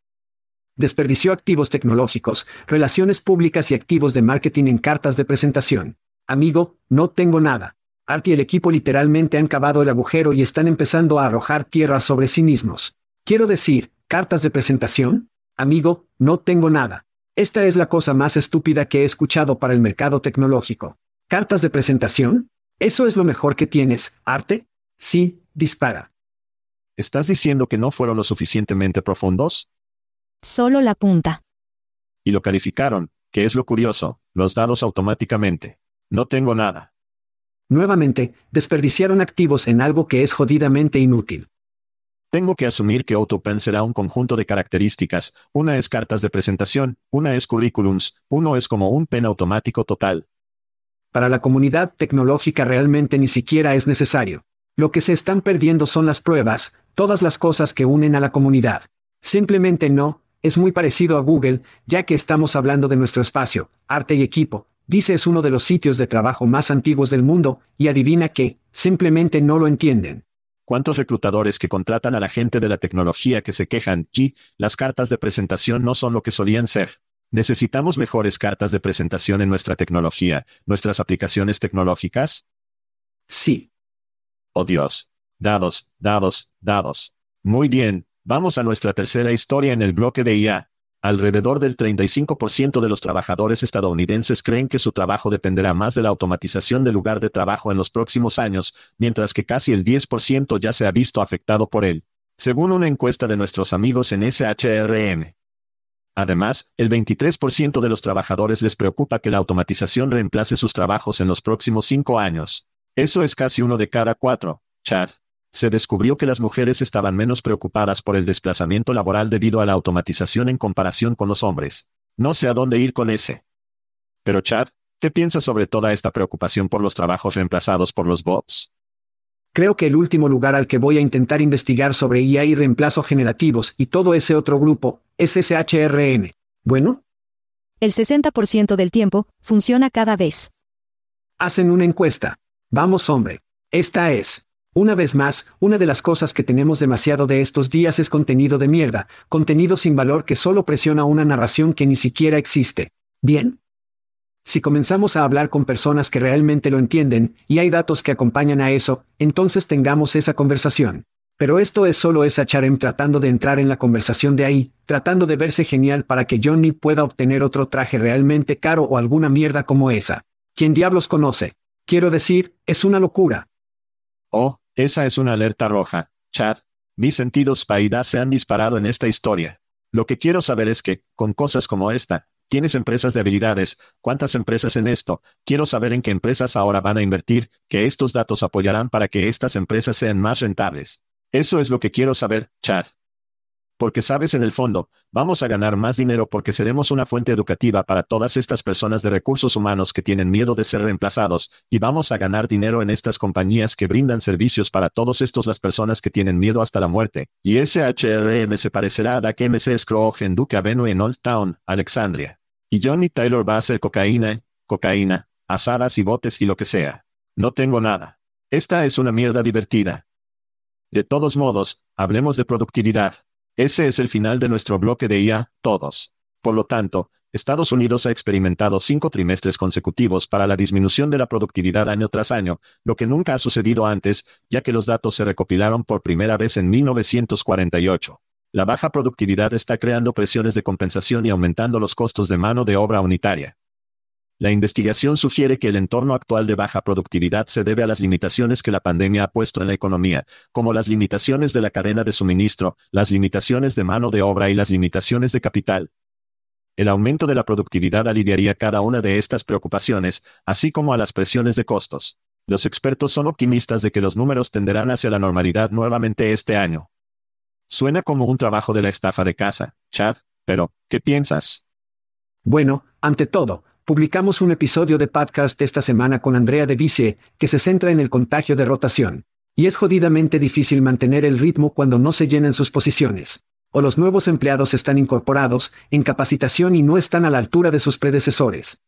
Desperdició activos tecnológicos, relaciones públicas y activos de marketing en cartas de presentación. Amigo, no tengo nada. Art y el equipo literalmente han cavado el agujero y están empezando a arrojar tierra sobre sí mismos. Quiero decir, cartas de presentación? Amigo, no tengo nada. Esta es la cosa más estúpida que he escuchado para el mercado tecnológico. ¿Cartas de presentación? ¿Eso es lo mejor que tienes, Arte? Sí, dispara. ¿Estás diciendo que no fueron lo suficientemente profundos? Solo la punta. Y lo calificaron, que es lo curioso, los dados automáticamente. No tengo nada. Nuevamente, desperdiciaron activos en algo que es jodidamente inútil. Tengo que asumir que AutoPen será un conjunto de características, una es cartas de presentación, una es currículums, uno es como un pen automático total. Para la comunidad tecnológica realmente ni siquiera es necesario. Lo que se están perdiendo son las pruebas, todas las cosas que unen a la comunidad. Simplemente no, es muy parecido a Google, ya que estamos hablando de nuestro espacio, arte y equipo. Dice es uno de los sitios de trabajo más antiguos del mundo, y adivina que, simplemente no lo entienden. ¿Cuántos reclutadores que contratan a la gente de la tecnología que se quejan, y las cartas de presentación no son lo que solían ser? ¿Necesitamos mejores cartas de presentación en nuestra tecnología, nuestras aplicaciones tecnológicas? Sí. Oh Dios. Dados, dados, dados. Muy bien, Vamos a nuestra tercera historia en el bloque de IA. Alrededor del 35% de los trabajadores estadounidenses creen que su trabajo dependerá más de la automatización del lugar de trabajo en los próximos años, mientras que casi el 10% ya se ha visto afectado por él, según una encuesta de nuestros amigos en SHRM. Además, el 23% de los trabajadores les preocupa que la automatización reemplace sus trabajos en los próximos cinco años. Eso es casi uno de cada cuatro. Chad se descubrió que las mujeres estaban menos preocupadas por el desplazamiento laboral debido a la automatización en comparación con los hombres. No sé a dónde ir con ese. Pero Chad, ¿qué piensas sobre toda esta preocupación por los trabajos reemplazados por los bots? Creo que el último lugar al que voy a intentar investigar sobre IA y reemplazo generativos y todo ese otro grupo es SHRN. ¿Bueno? El 60% del tiempo funciona cada vez. Hacen una encuesta. Vamos, hombre. Esta es. Una vez más, una de las cosas que tenemos demasiado de estos días es contenido de mierda, contenido sin valor que solo presiona una narración que ni siquiera existe. ¿Bien? Si comenzamos a hablar con personas que realmente lo entienden, y hay datos que acompañan a eso, entonces tengamos esa conversación. Pero esto es solo esa Charem tratando de entrar en la conversación de ahí, tratando de verse genial para que Johnny pueda obtener otro traje realmente caro o alguna mierda como esa. ¿Quién diablos conoce? Quiero decir, es una locura. Oh, esa es una alerta roja, Chad. Mis sentidos Paida se han disparado en esta historia. Lo que quiero saber es que, con cosas como esta, tienes empresas de habilidades, cuántas empresas en esto, quiero saber en qué empresas ahora van a invertir, que estos datos apoyarán para que estas empresas sean más rentables. Eso es lo que quiero saber, Chad. Porque sabes en el fondo, vamos a ganar más dinero porque seremos una fuente educativa para todas estas personas de recursos humanos que tienen miedo de ser reemplazados, y vamos a ganar dinero en estas compañías que brindan servicios para todos estos las personas que tienen miedo hasta la muerte. Y ese HRM se parecerá a DAC MC Scrooge en Duke Avenue en Old Town, Alexandria. Y Johnny Taylor va a hacer cocaína, cocaína, asadas y botes y lo que sea. No tengo nada. Esta es una mierda divertida. De todos modos, hablemos de productividad. Ese es el final de nuestro bloque de IA, todos. Por lo tanto, Estados Unidos ha experimentado cinco trimestres consecutivos para la disminución de la productividad año tras año, lo que nunca ha sucedido antes, ya que los datos se recopilaron por primera vez en 1948. La baja productividad está creando presiones de compensación y aumentando los costos de mano de obra unitaria. La investigación sugiere que el entorno actual de baja productividad se debe a las limitaciones que la pandemia ha puesto en la economía, como las limitaciones de la cadena de suministro, las limitaciones de mano de obra y las limitaciones de capital. El aumento de la productividad aliviaría cada una de estas preocupaciones, así como a las presiones de costos. Los expertos son optimistas de que los números tenderán hacia la normalidad nuevamente este año. Suena como un trabajo de la estafa de casa, Chad, pero, ¿qué piensas? Bueno, ante todo, publicamos un episodio de podcast esta semana con Andrea de Vice, que se centra en el contagio de rotación. Y es jodidamente difícil mantener el ritmo cuando no se llenan sus posiciones. O los nuevos empleados están incorporados, en capacitación y no están a la altura de sus predecesores.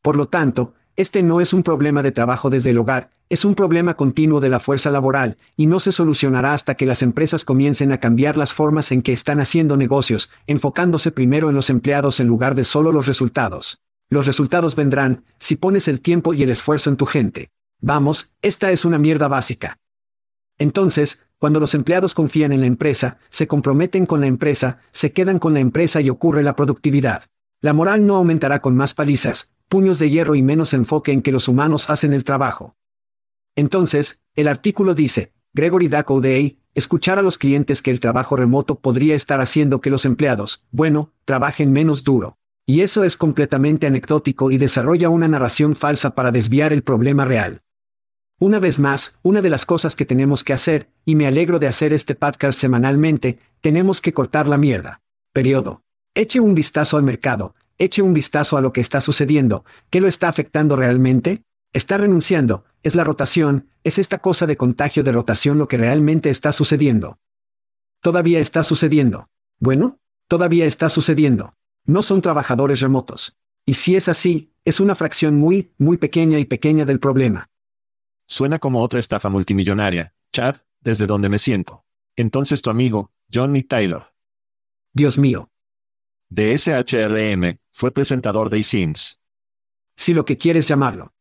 Por lo tanto, este no es un problema de trabajo desde el hogar, es un problema continuo de la fuerza laboral, y no se solucionará hasta que las empresas comiencen a cambiar las formas en que están haciendo negocios, enfocándose primero en los empleados en lugar de solo los resultados. Los resultados vendrán, si pones el tiempo y el esfuerzo en tu gente. Vamos, esta es una mierda básica. Entonces, cuando los empleados confían en la empresa, se comprometen con la empresa, se quedan con la empresa y ocurre la productividad. La moral no aumentará con más palizas, puños de hierro y menos enfoque en que los humanos hacen el trabajo. Entonces, el artículo dice, Gregory Day, escuchar a los clientes que el trabajo remoto podría estar haciendo que los empleados, bueno, trabajen menos duro. Y eso es completamente anecdótico y desarrolla una narración falsa para desviar el problema real. Una vez más, una de las cosas que tenemos que hacer, y me alegro de hacer este podcast semanalmente, tenemos que cortar la mierda. Periodo. Eche un vistazo al mercado, eche un vistazo a lo que está sucediendo, ¿qué lo está afectando realmente? Está renunciando, es la rotación, es esta cosa de contagio de rotación lo que realmente está sucediendo. Todavía está sucediendo. Bueno, todavía está sucediendo no son trabajadores remotos. Y si es así, es una fracción muy, muy pequeña y pequeña del problema. Suena como otra estafa multimillonaria, Chad, desde donde me siento. Entonces tu amigo, Johnny Taylor. Dios mío. De SHRM, fue presentador de eSIMS. Si lo que quieres llamarlo.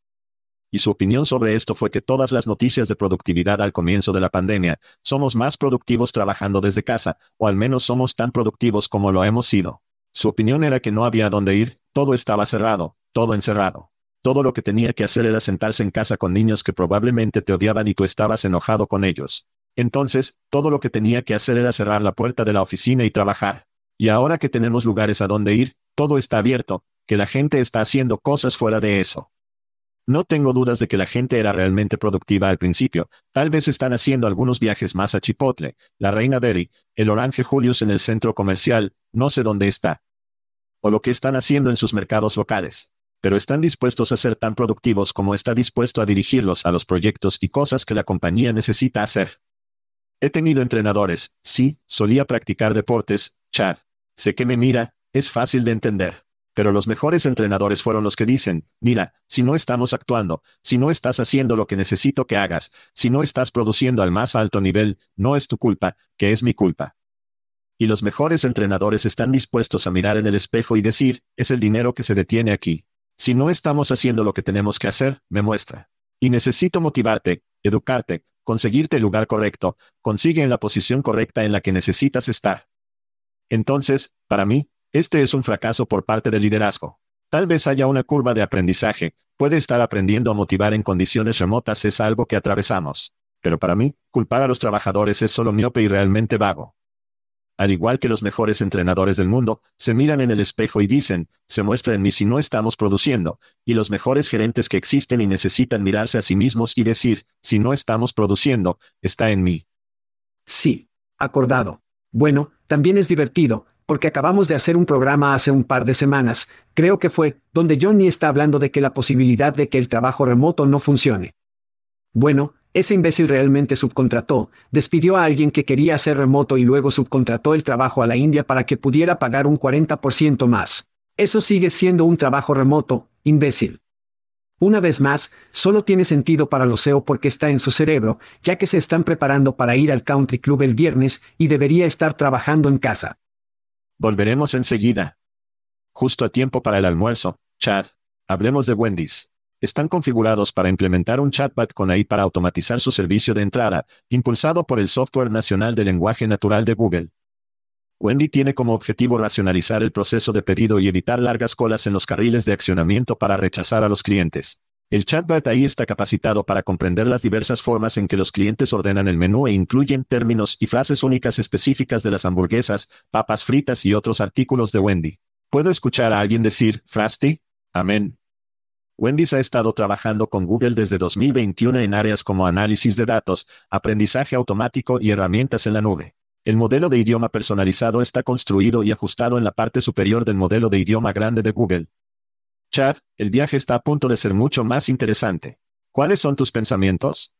Y su opinión sobre esto fue que todas las noticias de productividad al comienzo de la pandemia, somos más productivos trabajando desde casa, o al menos somos tan productivos como lo hemos sido. Su opinión era que no había dónde ir, todo estaba cerrado, todo encerrado. Todo lo que tenía que hacer era sentarse en casa con niños que probablemente te odiaban y tú estabas enojado con ellos. Entonces, todo lo que tenía que hacer era cerrar la puerta de la oficina y trabajar. Y ahora que tenemos lugares a donde ir, todo está abierto, que la gente está haciendo cosas fuera de eso. No tengo dudas de que la gente era realmente productiva al principio, tal vez están haciendo algunos viajes más a Chipotle, la Reina Derry, el Orange Julius en el centro comercial, no sé dónde está. O lo que están haciendo en sus mercados locales. Pero están dispuestos a ser tan productivos como está dispuesto a dirigirlos a los proyectos y cosas que la compañía necesita hacer. He tenido entrenadores, sí, solía practicar deportes, Chad. Sé que me mira, es fácil de entender. Pero los mejores entrenadores fueron los que dicen, mira, si no estamos actuando, si no estás haciendo lo que necesito que hagas, si no estás produciendo al más alto nivel, no es tu culpa, que es mi culpa. Y los mejores entrenadores están dispuestos a mirar en el espejo y decir, es el dinero que se detiene aquí. Si no estamos haciendo lo que tenemos que hacer, me muestra. Y necesito motivarte, educarte, conseguirte el lugar correcto, consigue en la posición correcta en la que necesitas estar. Entonces, para mí, este es un fracaso por parte del liderazgo. Tal vez haya una curva de aprendizaje, puede estar aprendiendo a motivar en condiciones remotas es algo que atravesamos. Pero para mí, culpar a los trabajadores es solo miope y realmente vago. Al igual que los mejores entrenadores del mundo, se miran en el espejo y dicen, se muestra en mí si no estamos produciendo, y los mejores gerentes que existen y necesitan mirarse a sí mismos y decir, si no estamos produciendo, está en mí. Sí. Acordado. Bueno, también es divertido, porque acabamos de hacer un programa hace un par de semanas, creo que fue, donde Johnny está hablando de que la posibilidad de que el trabajo remoto no funcione. Bueno, ese imbécil realmente subcontrató, despidió a alguien que quería hacer remoto y luego subcontrató el trabajo a la India para que pudiera pagar un 40% más. Eso sigue siendo un trabajo remoto, imbécil. Una vez más, solo tiene sentido para lo SEO porque está en su cerebro, ya que se están preparando para ir al country club el viernes y debería estar trabajando en casa. Volveremos enseguida. Justo a tiempo para el almuerzo, Chad. Hablemos de Wendy's. Están configurados para implementar un chatbot con AI para automatizar su servicio de entrada, impulsado por el Software Nacional de Lenguaje Natural de Google. Wendy tiene como objetivo racionalizar el proceso de pedido y evitar largas colas en los carriles de accionamiento para rechazar a los clientes. El chatbot ahí está capacitado para comprender las diversas formas en que los clientes ordenan el menú e incluyen términos y frases únicas específicas de las hamburguesas, papas fritas y otros artículos de Wendy. ¿Puedo escuchar a alguien decir, Frosty? Amén. Wendy's ha estado trabajando con Google desde 2021 en áreas como análisis de datos, aprendizaje automático y herramientas en la nube. El modelo de idioma personalizado está construido y ajustado en la parte superior del modelo de idioma grande de Google. Chad, el viaje está a punto de ser mucho más interesante. ¿Cuáles son tus pensamientos?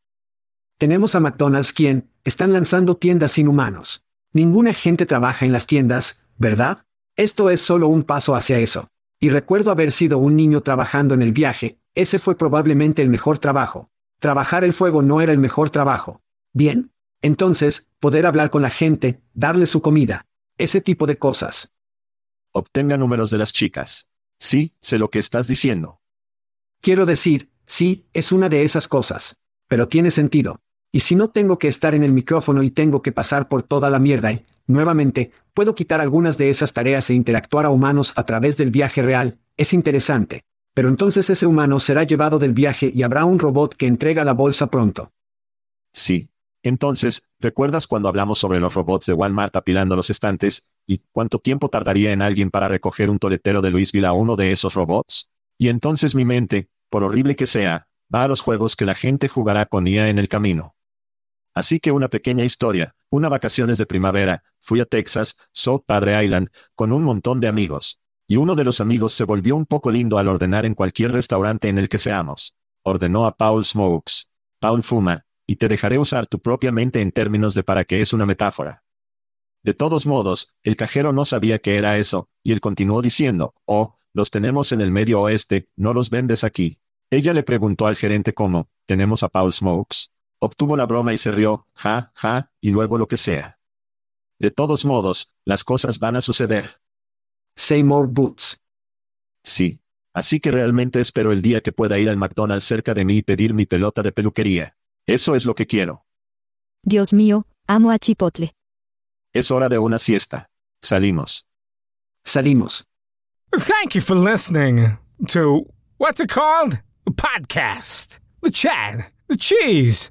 Tenemos a McDonald's quien, están lanzando tiendas sin humanos. Ninguna gente trabaja en las tiendas, ¿verdad? Esto es solo un paso hacia eso. Y recuerdo haber sido un niño trabajando en el viaje, ese fue probablemente el mejor trabajo. Trabajar el fuego no era el mejor trabajo. Bien. Entonces, poder hablar con la gente, darle su comida. Ese tipo de cosas. Obtenga números de las chicas. Sí, sé lo que estás diciendo. Quiero decir, sí, es una de esas cosas. Pero tiene sentido. Y si no tengo que estar en el micrófono y tengo que pasar por toda la mierda y, nuevamente, puedo quitar algunas de esas tareas e interactuar a humanos a través del viaje real, es interesante. Pero entonces ese humano será llevado del viaje y habrá un robot que entrega la bolsa pronto. Sí. Entonces, ¿recuerdas cuando hablamos sobre los robots de Walmart apilando los estantes, ¿Y cuánto tiempo tardaría en alguien para recoger un toletero de Louisville a uno de esos robots? Y entonces mi mente, por horrible que sea, va a los juegos que la gente jugará con IA en el camino. Así que una pequeña historia, una vacaciones de primavera, fui a Texas, South Padre Island, con un montón de amigos. Y uno de los amigos se volvió un poco lindo al ordenar en cualquier restaurante en el que seamos. Ordenó a Paul Smokes. Paul fuma, y te dejaré usar tu propia mente en términos de para qué es una metáfora. De todos modos, el cajero no sabía qué era eso, y él continuó diciendo, oh, los tenemos en el medio oeste, no los vendes aquí. Ella le preguntó al gerente cómo, tenemos a Paul Smokes. Obtuvo la broma y se rió, ja, ja, y luego lo que sea. De todos modos, las cosas van a suceder. Seymour Boots. Sí. Así que realmente espero el día que pueda ir al McDonald's cerca de mí y pedir mi pelota de peluquería. Eso es lo que quiero. Dios mío, amo a Chipotle. Es hora de una siesta. Salimos. Salimos. Thank you for listening to what's it called? A podcast. The chat. The cheese.